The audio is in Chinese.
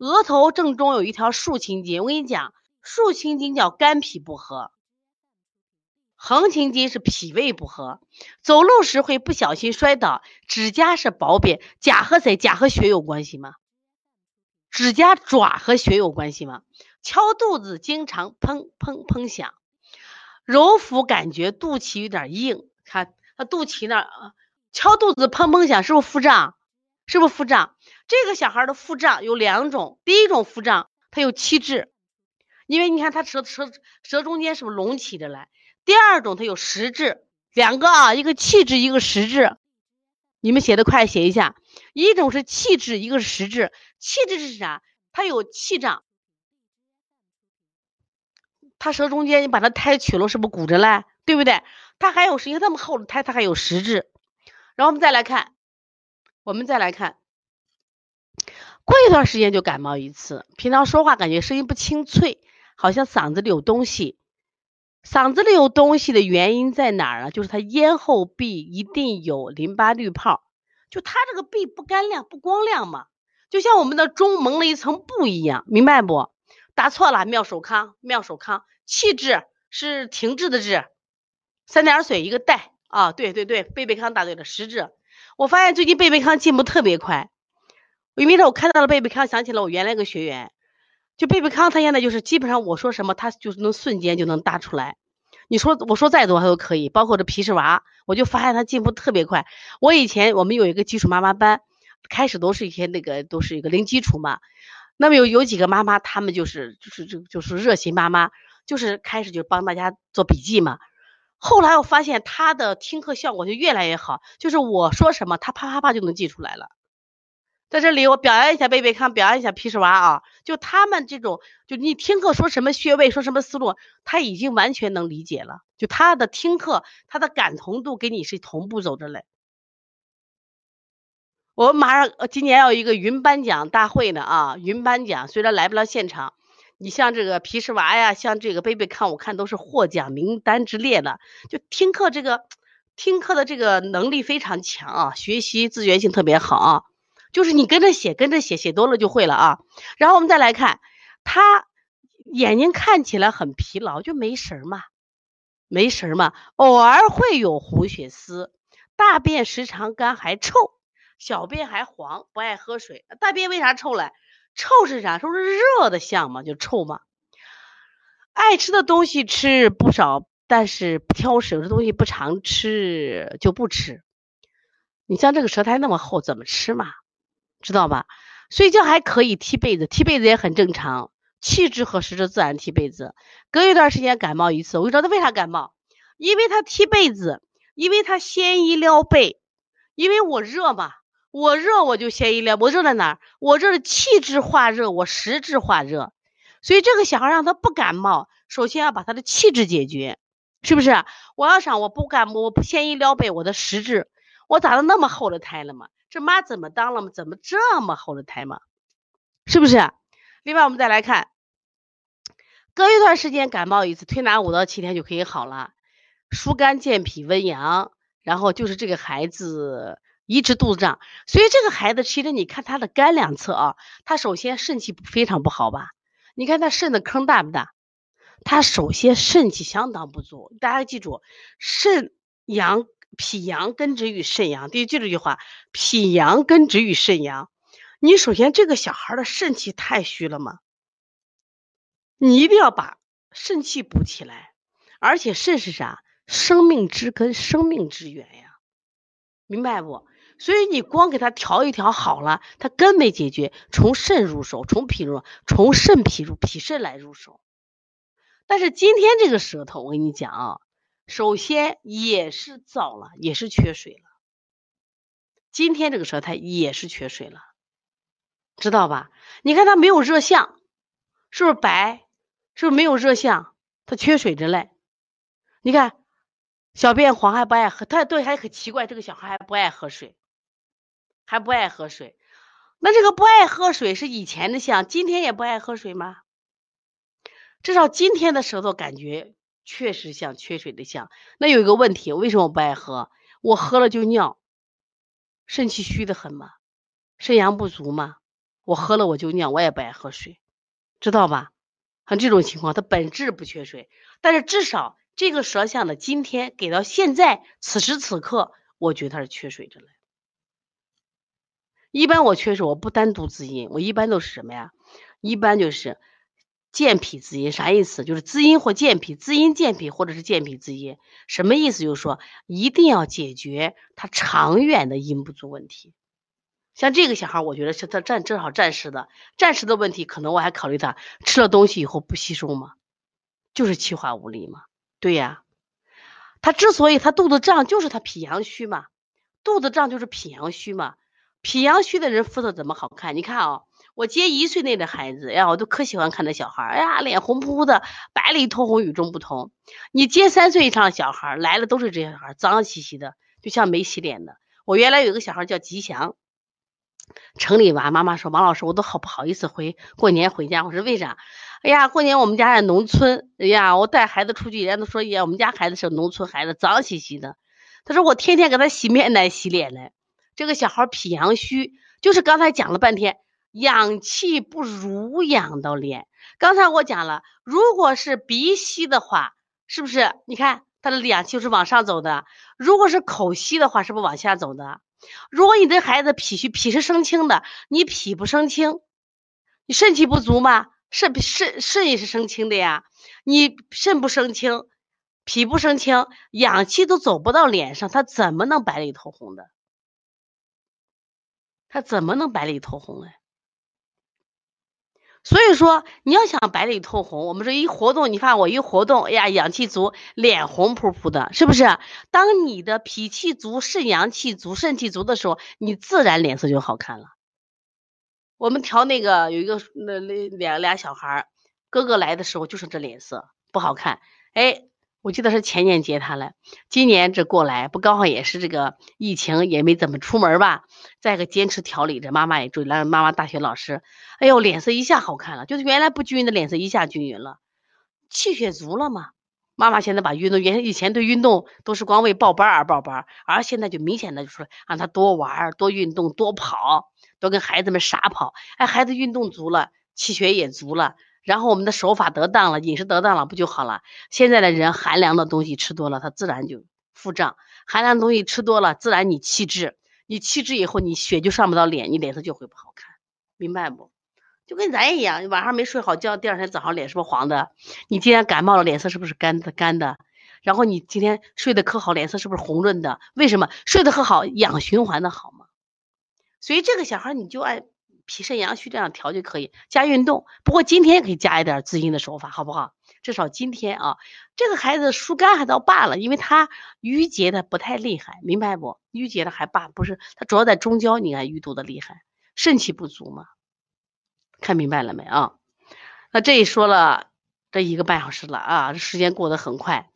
额头正中有一条竖青筋，我跟你讲，竖青筋叫肝脾不和，横青筋是脾胃不和。走路时会不小心摔倒，指甲是薄扁，甲和谁？甲和血有关系吗？指甲爪和血有关系吗？敲肚子经常砰砰砰响，揉腹感觉肚脐有点硬，看他肚脐那儿敲肚子砰砰响，是不是腹胀？是不是腹胀？这个小孩的腹胀有两种，第一种腹胀他有气滞，因为你看他舌舌舌中间是不是隆起着来？第二种他有实质，两个啊，一个气滞，一个实质。你们写的快，写一下。一种是气滞，一个是实质。气滞是啥？他有气胀，他舌中间你把他胎取了，是不是鼓着嘞？对不对？他还有是因为他们厚的胎，他还有实质。然后我们再来看，我们再来看，过一段时间就感冒一次，平常说话感觉声音不清脆，好像嗓子里有东西。嗓子里有东西的原因在哪儿啊？就是他咽后壁一定有淋巴滤泡，就他这个壁不干亮不光亮嘛，就像我们的钟蒙了一层布一样，明白不？答错了，妙手康，妙手康，气滞是停滞的滞，三点水一个带。啊，对对对，贝贝康答对了，实质。我发现最近贝贝康进步特别快，因为我看到了贝贝康，想起了我原来一个学员，就贝贝康，他现在就是基本上我说什么，他就是能瞬间就能答出来。你说我说再多他都可以，包括这皮氏娃，我就发现他进步特别快。我以前我们有一个基础妈妈班，开始都是一些那个都是一个零基础嘛，那么有有几个妈妈，他们就是就是就就是热心妈妈，就是开始就帮大家做笔记嘛。后来我发现他的听课效果就越来越好，就是我说什么，他啪啪啪就能记出来了。在这里我表扬一下贝贝康，表扬一下皮氏娃啊，就他们这种，就你听课说什么穴位，说什么思路，他已经完全能理解了。就他的听课，他的感同度跟你是同步走着嘞。我们马上今年要一个云颁奖大会呢啊，云颁奖虽然来不了现场。你像这个皮氏娃呀，像这个贝贝看，我看都是获奖名单之列的。就听课这个，听课的这个能力非常强啊，学习自觉性特别好啊。就是你跟着写，跟着写，写多了就会了啊。然后我们再来看，他眼睛看起来很疲劳，就没神嘛，没神嘛。偶尔会有红血丝，大便时常干还臭，小便还黄，不爱喝水。大便为啥臭嘞？臭是啥？说是热的像嘛？就臭嘛？爱吃的东西吃不少，但是不挑食。有的东西不常吃就不吃。你像这个舌苔那么厚，怎么吃嘛？知道吧？睡觉还可以踢被子，踢被子也很正常。气滞和实质自然踢被子。隔一段时间感冒一次，我就知道他为啥感冒，因为他踢被子，因为他先衣撩被，因为我热嘛。我热我就先一凉，我热在哪儿？我热是气滞化热，我实质化热，所以这个小孩让他不感冒，首先要把他的气滞解决，是不是？我要想我不感冒，我不先一撩被，我的实质，我咋的那么厚的胎了嘛？这妈怎么当了嘛？怎么这么厚的胎嘛？是不是？另外我们再来看，隔一段时间感冒一次，推拿五到七天就可以好了，疏肝健脾温阳，然后就是这个孩子。一直肚子胀，所以这个孩子其实你看他的肝两侧啊，他首先肾气非常不好吧？你看他肾的坑大不大？他首先肾气相当不足。大家记住，肾阳脾阳根植于肾阳，记住这句话：脾阳根植于肾阳。你首先这个小孩的肾气太虚了嘛，你一定要把肾气补起来。而且肾是啥？生命之根，生命之源呀，明白不？所以你光给他调一调好了，他根没解决，从肾入手，从脾入，从肾脾入，脾肾来入手。但是今天这个舌头，我跟你讲啊，首先也是燥了，也是缺水了。今天这个舌苔也是缺水了，知道吧？你看它没有热象，是不是白？是不是没有热象？它缺水着嘞。你看小便黄还不爱喝，他对还可奇怪，这个小孩还不爱喝水。还不爱喝水，那这个不爱喝水是以前的象，今天也不爱喝水吗？至少今天的舌头感觉确实像缺水的象。那有一个问题，为什么不爱喝？我喝了就尿，肾气虚的很嘛，肾阳不足嘛。我喝了我就尿，我也不爱喝水，知道吧？像这种情况，它本质不缺水，但是至少这个舌象的今天给到现在此时此刻，我觉得它是缺水着嘞。一般我缺水，我不单独滋阴，我一般都是什么呀？一般就是健脾滋阴，啥意思？就是滋阴或健脾，滋阴健脾或者是健脾滋阴，什么意思？就是说一定要解决他长远的阴不足问题。像这个小孩，我觉得是他暂正好暂时的，暂时的问题，可能我还考虑他吃了东西以后不吸收嘛，就是气化无力嘛。对呀，他之所以他肚子胀，就是他脾阳虚嘛，肚子胀就是脾阳虚嘛。脾阳虚的人肤色怎么好看？你看啊，我接一岁内的孩子，哎呀，我都可喜欢看那小孩儿，哎呀，脸红扑扑的，白里透红，与众不同。你接三岁以上的小孩来了，都是这些小孩，脏兮兮的，就像没洗脸的。我原来有个小孩叫吉祥。城里娃，妈妈说王老师，我都好不好意思回过年回家。我说为啥？哎呀，过年我们家在农村，哎呀，我带孩子出去，人家都说呀，我们家孩子是农村孩子，脏兮兮的。他说我天天给他洗面奶、洗脸嘞。这个小孩脾阳虚，就是刚才讲了半天，养气不濡养到脸。刚才我讲了，如果是鼻息的话，是不是？你看他的氧气是往上走的；如果是口吸的话，是不是往下走的？如果你的孩子脾虚，脾是生清的，你脾不生清，你肾气不足嘛？肾肾肾也是生清的呀，你肾不生清，脾不生清，氧气都走不到脸上，他怎么能白里透红的？他怎么能白里透红嘞？所以说，你要想白里透红，我们说一活动，你看我一活动，哎呀，氧气足，脸红扑扑的，是不是？当你的脾气足、肾阳气足、肾气足的时候，你自然脸色就好看了。我们调那个有一个那那两俩小孩，哥哥来的时候就是这脸色不好看，哎。我记得是前年接他了，今年这过来不刚好也是这个疫情，也没怎么出门吧。再一个坚持调理着，妈妈也注意了。妈妈大学老师，哎呦，脸色一下好看了，就是原来不均匀的脸色一下均匀了，气血足了嘛。妈妈现在把运动，原以前对运动都是光为报班而报班，而现在就明显的就说让他多玩、多运动、多跑，多跟孩子们傻跑。哎，孩子运动足了，气血也足了。然后我们的手法得当了，饮食得当了，不就好了？现在的人寒凉的东西吃多了，他自然就腹胀；寒凉的东西吃多了，自然你气滞，你气滞以后，你血就上不到脸，你脸色就会不好看，明白不？就跟咱一样，晚上没睡好觉，第二天早上脸是不是黄的？你今天感冒了，脸色是不是干的干的？然后你今天睡得可好，脸色是不是红润的？为什么？睡得可好，养循环的好吗。所以这个小孩你就爱。脾肾阳虚这样调就可以加运动，不过今天可以加一点滋阴的手法，好不好？至少今天啊，这个孩子疏肝还倒罢了，因为他淤结的不太厉害，明白不？淤结的还罢，不是他主要在中焦，你看淤堵的厉害，肾气不足嘛？看明白了没啊？那这一说了这一个半小时了啊，这时间过得很快。